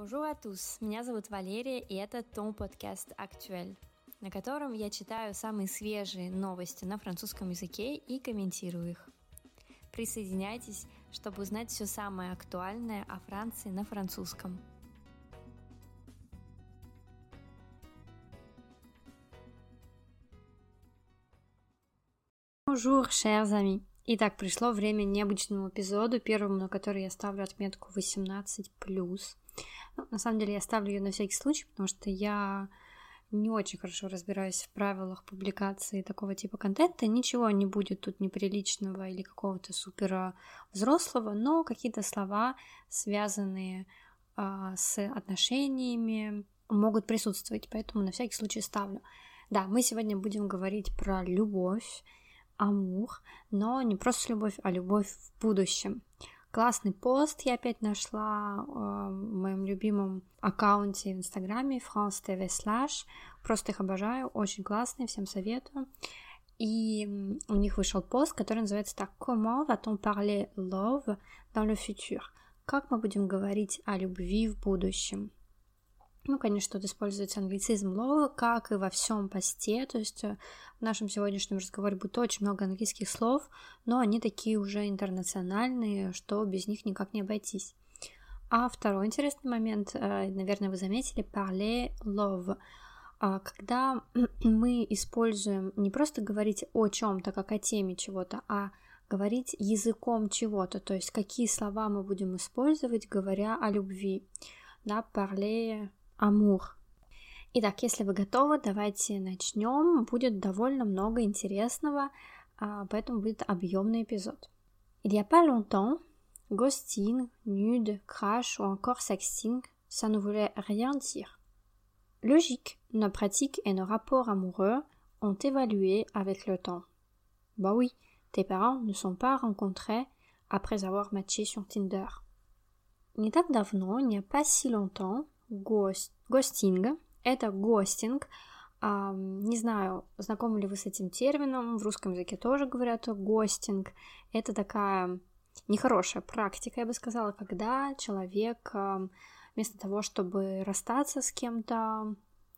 Bonjour à tous, меня зовут Валерия, и это Том подкаст «Актуэль», на котором я читаю самые свежие новости на французском языке и комментирую их. Присоединяйтесь, чтобы узнать все самое актуальное о Франции на французском. Bonjour, chers amis! Итак, пришло время необычному эпизоду, первому, на который я ставлю отметку 18+. На самом деле я ставлю ее на всякий случай, потому что я не очень хорошо разбираюсь в правилах публикации такого типа контента. Ничего не будет тут неприличного или какого-то супер взрослого, но какие-то слова, связанные а, с отношениями, могут присутствовать, поэтому на всякий случай ставлю. Да, мы сегодня будем говорить про любовь, амур, но не просто любовь, а любовь в будущем. Классный пост я опять нашла э, в моем любимом аккаунте в Инстаграме France TV Slash. Просто их обожаю, очень классные, всем советую. И у них вышел пост, который называется так «Comment va-t-on parler love dans le futur?» Как мы будем говорить о любви в будущем? Ну, конечно, тут используется англицизм love, как и во всем посте, то есть э, в нашем сегодняшнем разговоре будет очень много английских слов, но они такие уже интернациональные, что без них никак не обойтись. А второй интересный момент, э, наверное, вы заметили, parler love. А когда мы используем не просто говорить о чем-то, как о теме чего-то, а говорить языком чего-то, то есть какие слова мы будем использовать, говоря о любви. Да, parler Амур. Итак, если вы готовы, давайте начнем. Будет довольно много интересного, поэтому будет объемный эпизод. Il y a pas longtemps, ghosting, nude, crash ou encore sexting, ça ne voulait rien dire. Logique, nos pratiques et nos rapports amoureux ont évalué avec le temps. Bah oui, tes parents ne sont pas rencontrés après avoir matché sur Tinder. Не так давно, il n'y a pas si longtemps, гость, гостинга. Это гостинг. Не знаю, знакомы ли вы с этим термином. В русском языке тоже говорят гостинг. Это такая нехорошая практика, я бы сказала, когда человек вместо того, чтобы расстаться с кем-то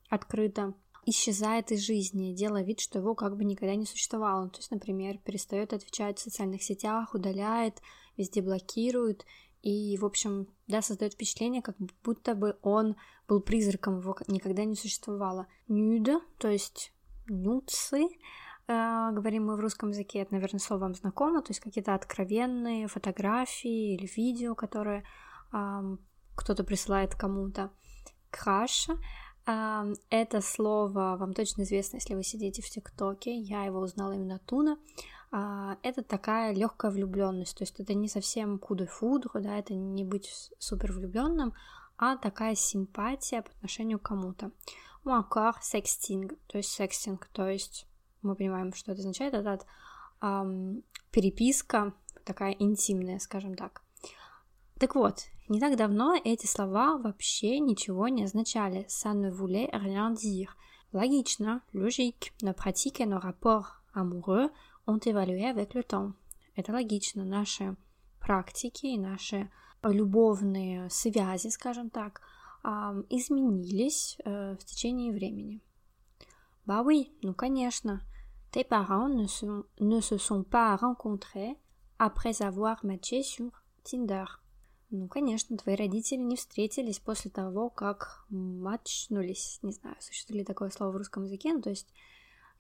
открыто, исчезает из жизни, делая вид, что его как бы никогда не существовало. То есть, например, перестает отвечать в социальных сетях, удаляет, везде блокирует и, в общем, да, создает впечатление, как будто бы он был призраком, его никогда не существовало. Нюда, то есть нюцы, э, говорим мы в русском языке, это, наверное, слово вам знакомо, то есть какие-то откровенные фотографии или видео, которые кто-то присылает кому-то. Краш э, это слово вам точно известно, если вы сидите в ТикТоке, я его узнала именно оттуда. А, это такая легкая влюбленность. То есть это не совсем кудо фудро, да, это не быть супер влюбленным, а такая симпатия по отношению к кому-то. Encore sexting, то есть сексинг, то есть мы понимаем, что это означает, это эм, переписка такая интимная, скажем так. Так вот, не так давно эти слова вообще ничего не означали. Ça ne voulait rien dire. Логично, logique, nos pratiques et nos rapports amoureux ont évalué avec le temps. Это логично. Наши практики и наши любовные связи, скажем так, изменились э, в течение времени. Bah oui, ну конечно. Tes parents ne, sont, ne se sont pas rencontrés après avoir matché sur Tinder. Ну, конечно, твои родители не встретились после того, как матчнулись. Не знаю, существует ли такое слово в русском языке, ну, то есть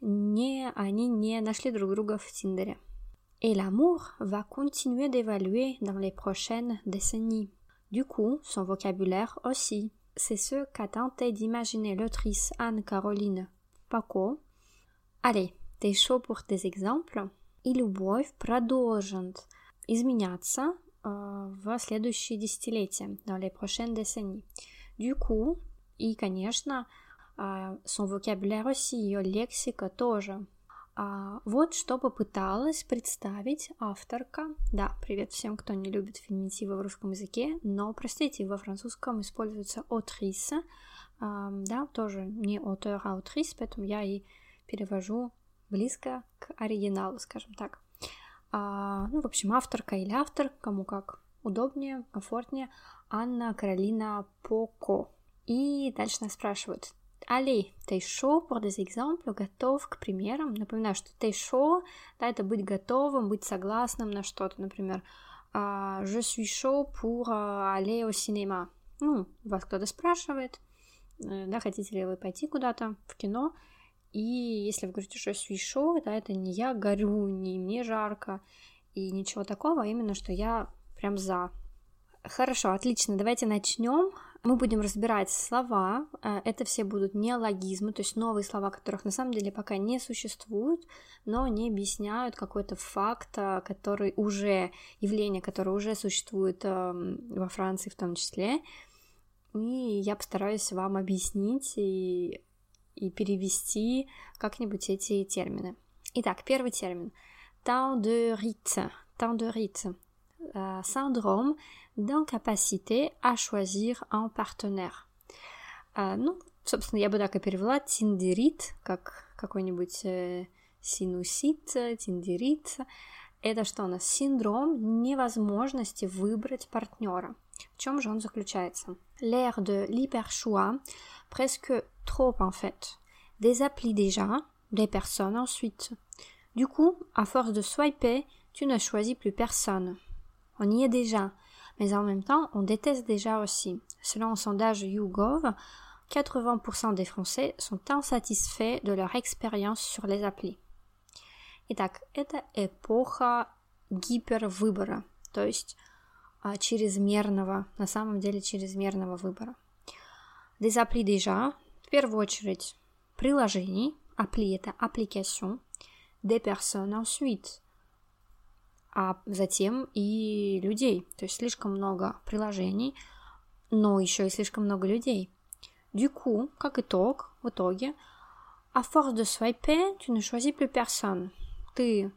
не, они не нашли друг друга в Тиндере. Et l'amour va continuer d'évaluer dans les prochaines décennies. Du coup, son vocabulaire aussi. C'est ce qu'a tenté d'imaginer l'autrice Anne-Caroline Paco. Allez, t'es chaud pour des exemples? И любовь продолжит изменяться в следующие десятилетия, dans les prochaines décennies. Du coup, и, конечно, а, son vocabulaire aussi, ее лексика тоже. А, вот что попыталась представить авторка. Да, привет всем, кто не любит феминитивы в русском языке, но, простите, во французском используется autrice, а, да, тоже не auteur, а autrice, поэтому я и перевожу близко к оригиналу, скажем так. А, ну, в общем, авторка или автор, кому как удобнее, комфортнее. Анна Каролина Поко. И дальше нас спрашивают, Allez, chaud pour des exemples, готов к примерам. Напоминаю, что t'es chaud, да, это быть готовым, быть согласным на что-то, например, uh, je suis chaud pour uh, aller au cinéma. Ну, вас кто-то спрашивает, э, да, хотите ли вы пойти куда-то в кино, и если вы говорите, что suis chaud, да, это не я горю, не мне жарко, и ничего такого, а именно, что я прям за. Хорошо, отлично, давайте начнем мы будем разбирать слова. Э, это все будут неологизмы, то есть новые слова, которых на самом деле пока не существуют, но они объясняют какой-то факт, э, который уже, явление, которое уже существует эм, во Франции в том числе. И я постараюсь вам объяснить и, и перевести как-нибудь эти термины. Итак, первый термин. De rite. Э, синдром d'incapacité à choisir un partenaire. А, ну, собственно, я бы так и перевела тиндерит, как какой-нибудь э, синусит, тиндерит. Это что у нас? Синдром невозможности выбрать партнера. В чем же он заключается? L'air de l'hyperchoix, presque trop en fait. Des applis déjà, des personnes ensuite. Du coup, à force de swiper, tu ne choisis plus personne. On y est déjà, mais en même temps, on déteste déjà aussi. Selon un sondage YouGov, 80% des Français sont insatisfaits de leur expérience sur les applis. Итак, это эпоха гипервыбора, то есть а, чрезмерного, на самом деле чрезмерного выбора. Des déjà, в первую очередь, приложений, appli это application, des personnes ensuite, а затем и людей. То есть слишком много приложений, но еще и слишком много людей. Du coup, как итог, в итоге, à force de swiper, tu ne choisis plus personne. Ты,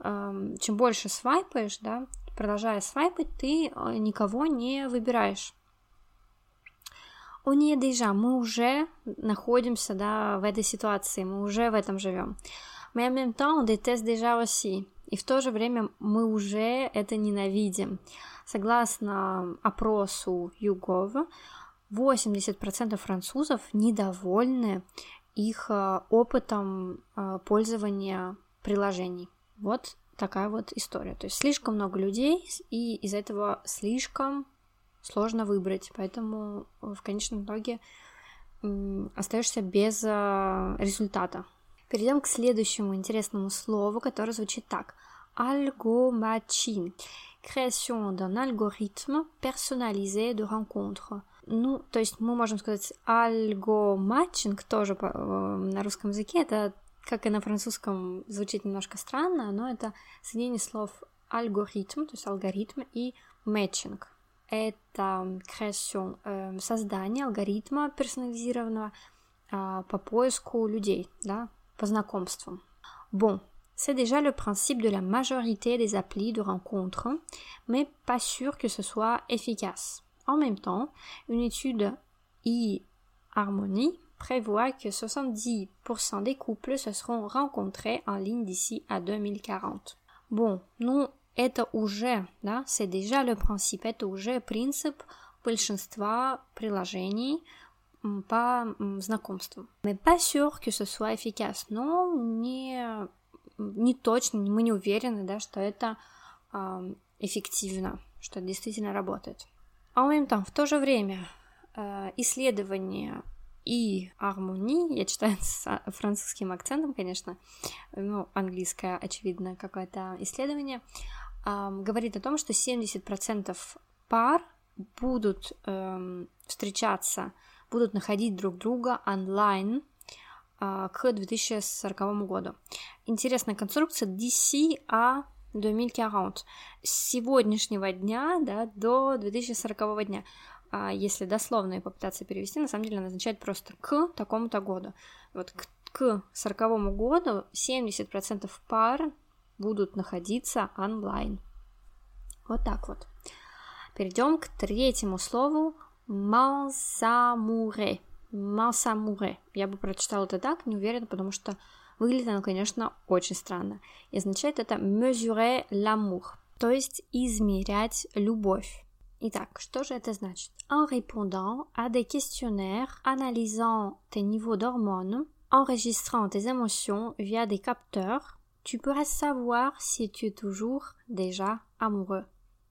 э, чем больше свайпаешь, да, продолжая свайпать, ты э, никого не выбираешь. Y est déjà, мы уже находимся, да, в этой ситуации, мы уже в этом живем. Mais en même temps, on déteste déjà и в то же время мы уже это ненавидим. Согласно опросу Югова, 80% французов недовольны их э, опытом э, пользования приложений. Вот такая вот история. То есть слишком много людей, и из этого слишком сложно выбрать. Поэтому в конечном итоге остаешься без э, результата. Перейдем к следующему интересному слову, которое звучит так. Algomatching. Création d'un algorithme personnalisé de rencontres. Ну, то есть мы можем сказать альгоматчинг тоже э, на русском языке. Это, как и на французском, звучит немножко странно, но это соединение слов алгоритм, то есть алгоритм, и матчинг. Это création, э, создание алгоритма персонализированного э, по поиску людей, да, по знакомствам. Bon, c'est déjà le principe de la majorité des applis de rencontres, mais pas sûr que ce soit efficace. En même temps, une étude e-harmonie prévoit que 70% des couples se seront rencontrés en ligne d'ici à 2040. Bon, ну, это уже, да, c'est déjà le principe, это уже принцип большинства приложений, по знакомству. Mais pas sûr que ce soit efficace, но не, не точно, мы не уверены, да, что это э, эффективно, что это действительно работает. А même temps, в то же время э, исследования и гармонии, я читаю с французским акцентом, конечно, ну, английское, очевидно, какое-то исследование, говорит о том, что 70% пар будут э, встречаться будут находить друг друга онлайн а, к 2040 году. Интересная конструкция DCA 2040. С сегодняшнего дня да, до 2040 дня. А если дословно и попытаться перевести, на самом деле она означает просто к такому-то году. Вот к, к 40 году 70% пар будут находиться онлайн. Вот так вот. Перейдем к третьему слову Мансамуре. Мансамуре. Я бы прочитала это так, не уверена, потому что выглядит оно, конечно, очень странно. И означает это mesurer l'amour, то есть измерять любовь. Итак, что же это значит? En répondant à des questionnaires, analysant tes niveaux d'hormones, enregistrant tes émotions via des capteurs, tu pourras savoir si tu es toujours déjà amoureux.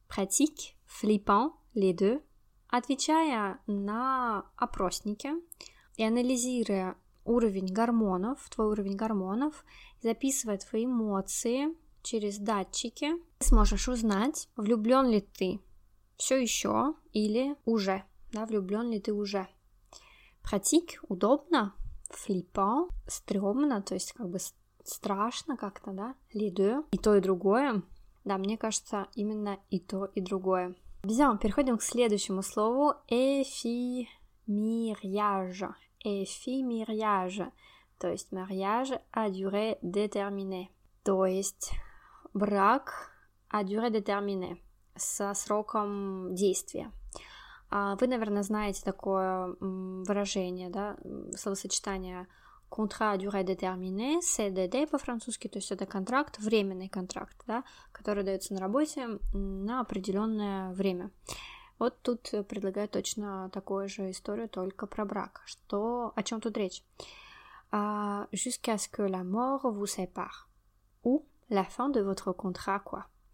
Pratique, flippant, les deux. Отвечая на опросники и анализируя уровень гормонов, твой уровень гормонов, записывая твои эмоции через датчики, ты сможешь узнать, влюблен ли ты все еще или уже, да, влюблен ли ты уже. Pratique, удобно, флиппant, стрёмно, то есть как бы страшно как-то, да, les и то, и другое. Да, мне кажется, именно и то, и другое. Bien, переходим к следующему слову éphémériage. Éphémériage, то есть mariage à durée déterminée, то есть брак à durée déterminée, со сроком действия. А вы, наверное, знаете такое выражение, да, словосочетание contrat à durée déterminée, CDD по-французски, то есть это контракт, временный контракт, да, который дается на работе на определенное время. Вот тут предлагаю точно такую же историю, только про брак. Что, о чем тут речь? Uh, Jusqu'à ce que la mort vous sépare. Ou la fin de votre contrat, quoi.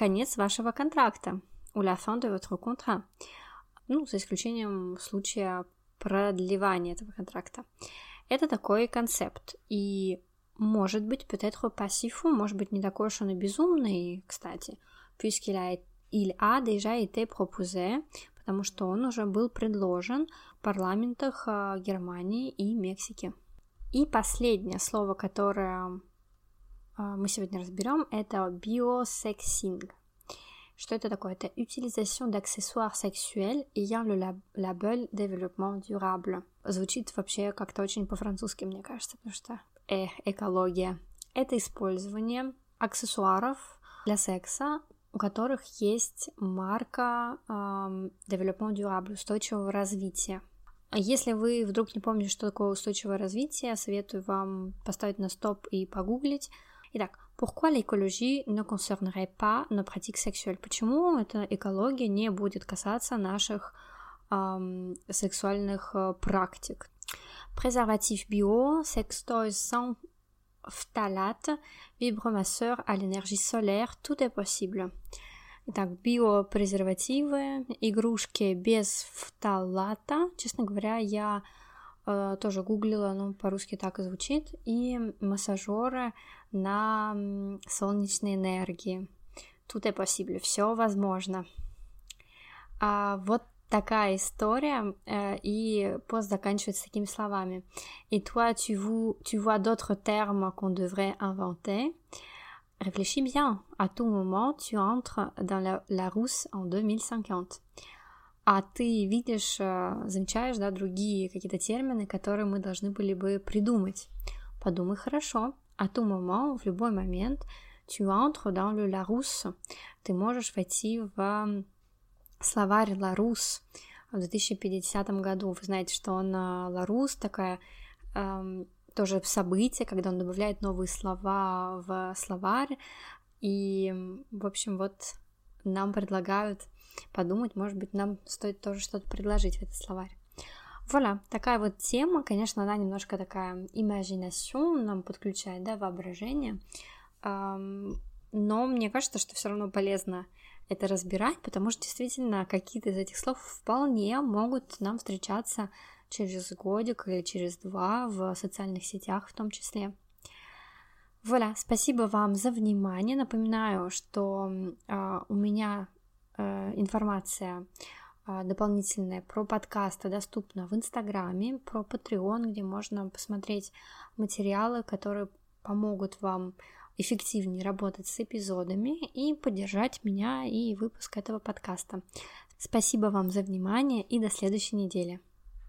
конец вашего контракта, ou la fin de votre contrat, ну, за исключением случая продлевания этого контракта. Это такой концепт. И может быть, peut-être pas si fou, может быть, не такой уж он и безумный, кстати, puisqu'il a, il a déjà été proposé, потому что он уже был предложен в парламентах а, Германии и Мексики. И последнее слово, которое мы сегодня разберем, это биосексинг. Что это такое? Это utilisation d'accessoires sexuels ayant le label développement durable. Звучит вообще как-то очень по-французски, мне кажется, потому что э, экология. Это использование аксессуаров для секса, у которых есть марка эм, Development Durable, устойчивого развития. Если вы вдруг не помните, что такое устойчивое развитие, советую вам поставить на стоп и погуглить. Итак, l'écologie ne concernerait pas nos pratiques sexuelles? Почему эта экология не будет касаться наших эм, сексуальных э, практик? Préservatif bio, sextoys sans phtalate, vibromasseur à l'énergie solaire, tout est possible. Итак, биопрезервативы, игрушки без фталата. Честно говоря, я э, тоже гуглила, ну, по-русски так и звучит. И массажеры на солнечной энергии. Тут est possible, все возможно. А вот такая история, э, и пост заканчивается такими словами. Et toi, tu, vous, tu vois d'autres termes qu'on devrait inventer. Réfléchis bien, à tout moment, tu entres dans la, la rousse en 2050. А ты видишь, э, замечаешь, да, другие какие-то термины, которые мы должны были бы придумать. Подумай хорошо, à tout moment, в любой момент, tu entres dans le Larousse. Ты можешь войти в словарь Ларус в 2050 году. Вы знаете, что он Ларус такая эм, тоже событие, когда он добавляет новые слова в словарь. И, в общем, вот нам предлагают подумать, может быть, нам стоит тоже что-то предложить в этот словарь. Вуаля, такая вот тема, конечно, она немножко такая imagination, нам подключает, да, воображение, но мне кажется, что все равно полезно это разбирать, потому что действительно какие-то из этих слов вполне могут нам встречаться через годик или через два в социальных сетях в том числе. Вуаля, спасибо вам за внимание. Напоминаю, что э, у меня информация а, дополнительное про подкасты доступно в Инстаграме, про Patreon, где можно посмотреть материалы, которые помогут вам эффективнее работать с эпизодами и поддержать меня и выпуск этого подкаста. Спасибо вам за внимание и до следующей недели.